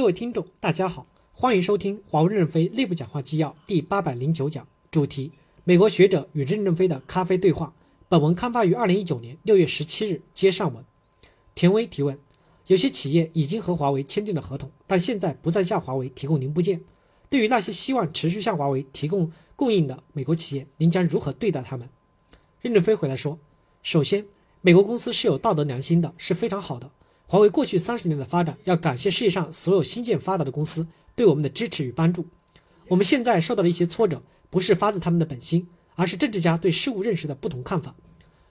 各位听众，大家好，欢迎收听华为任正非内部讲话纪要第八百零九讲，主题：美国学者与任正非的咖啡对话。本文刊发于二零一九年六月十七日，接上文。田威提问：有些企业已经和华为签订了合同，但现在不再向华为提供零部件。对于那些希望持续向华为提供供应的美国企业，您将如何对待他们？任正非回答说：首先，美国公司是有道德良心的，是非常好的。华为过去三十年的发展，要感谢世界上所有新建发达的公司对我们的支持与帮助。我们现在受到的一些挫折，不是发自他们的本心，而是政治家对事物认识的不同看法。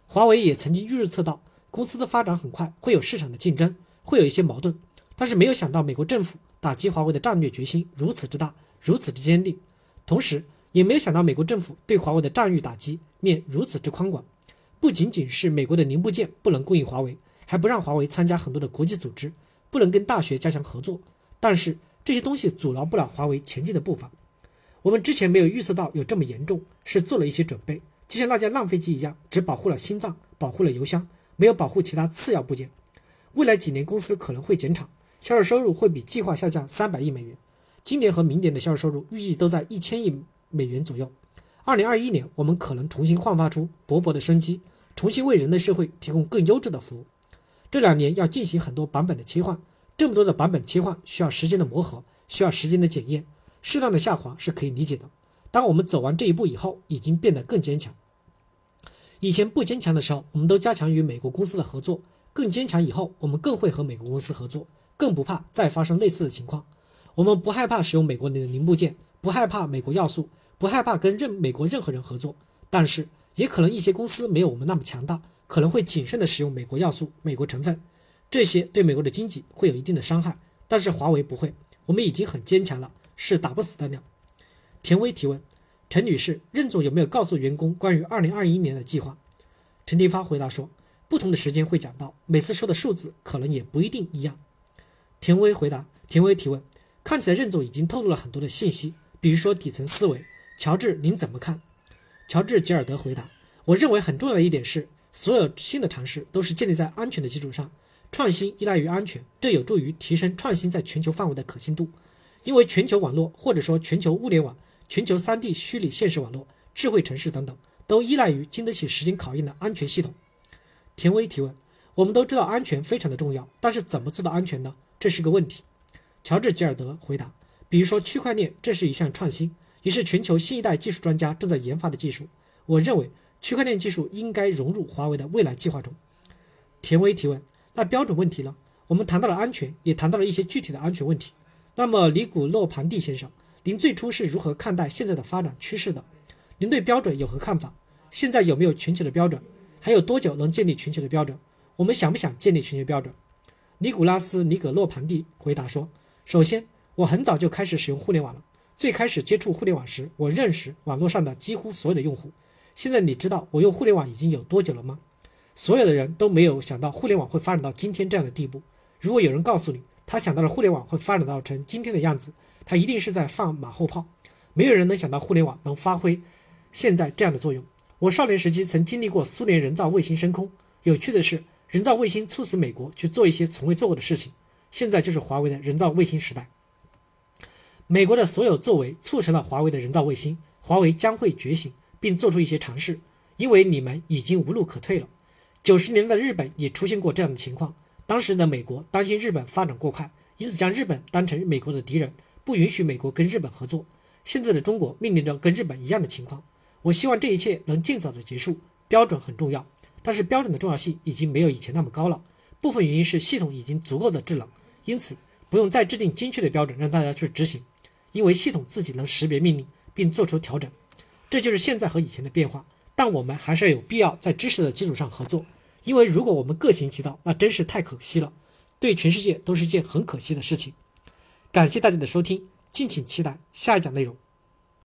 华为也曾经预测到公司的发展很快会有市场的竞争，会有一些矛盾，但是没有想到美国政府打击华为的战略决心如此之大，如此之坚定，同时也没有想到美国政府对华为的战略打击面如此之宽广，不仅仅是美国的零部件不能供应华为。还不让华为参加很多的国际组织，不能跟大学加强合作，但是这些东西阻挠不了华为前进的步伐。我们之前没有预测到有这么严重，是做了一些准备，就像那架浪飞机一样，只保护了心脏，保护了油箱，没有保护其他次要部件。未来几年公司可能会减产，销售收入会比计划下降三百亿美元。今年和明年的销售收入预计都在一千亿美元左右。二零二一年我们可能重新焕发出勃勃的生机，重新为人类社会提供更优质的服务。这两年要进行很多版本的切换，这么多的版本切换需要时间的磨合，需要时间的检验，适当的下滑是可以理解的。当我们走完这一步以后，已经变得更坚强。以前不坚强的时候，我们都加强与美国公司的合作；更坚强以后，我们更会和美国公司合作，更不怕再发生类似的情况。我们不害怕使用美国的零部件，不害怕美国要素，不害怕跟任美国任何人合作。但是，也可能一些公司没有我们那么强大。可能会谨慎地使用美国要素、美国成分，这些对美国的经济会有一定的伤害。但是华为不会，我们已经很坚强了，是打不死的鸟。田威提问：陈女士，任总有没有告诉员工关于二零二一年的计划？陈迪发回答说：不同的时间会讲到，每次说的数字可能也不一定一样。田威回答：田威提问：看起来任总已经透露了很多的信息，比如说底层思维。乔治，您怎么看？乔治·吉尔德回答：我认为很重要的一点是。所有新的尝试都是建立在安全的基础上，创新依赖于安全，这有助于提升创新在全球范围的可信度。因为全球网络或者说全球物联网、全球 3D 虚拟现实网络、智慧城市等等，都依赖于经得起时间考验的安全系统。田威提问：我们都知道安全非常的重要，但是怎么做到安全呢？这是个问题。乔治·吉尔德回答：比如说区块链，这是一项创新，也是全球新一代技术专家正在研发的技术。我认为。区块链技术应该融入华为的未来计划中。田威提问：那标准问题呢？我们谈到了安全，也谈到了一些具体的安全问题。那么，尼古洛庞蒂先生，您最初是如何看待现在的发展趋势的？您对标准有何看法？现在有没有全球的标准？还有多久能建立全球的标准？我们想不想建立全球标准？尼古拉斯·尼格洛庞蒂回答说：首先，我很早就开始使用互联网了。最开始接触互联网时，我认识网络上的几乎所有的用户。现在你知道我用互联网已经有多久了吗？所有的人都没有想到互联网会发展到今天这样的地步。如果有人告诉你他想到了互联网会发展到成今天的样子，他一定是在放马后炮。没有人能想到互联网能发挥现在这样的作用。我少年时期曾经历过苏联人造卫星升空。有趣的是，人造卫星促使美国去做一些从未做过的事情。现在就是华为的人造卫星时代。美国的所有作为促成了华为的人造卫星，华为将会觉醒。并做出一些尝试，因为你们已经无路可退了。九十年代的日本也出现过这样的情况，当时的美国担心日本发展过快，因此将日本当成美国的敌人，不允许美国跟日本合作。现在的中国面临着跟日本一样的情况。我希望这一切能尽早的结束。标准很重要，但是标准的重要性已经没有以前那么高了。部分原因是系统已经足够的智能，因此不用再制定精确的标准让大家去执行，因为系统自己能识别命令并做出调整。这就是现在和以前的变化，但我们还是有必要在知识的基础上合作，因为如果我们各行其道，那真是太可惜了，对全世界都是一件很可惜的事情。感谢大家的收听，敬请期待下一讲内容。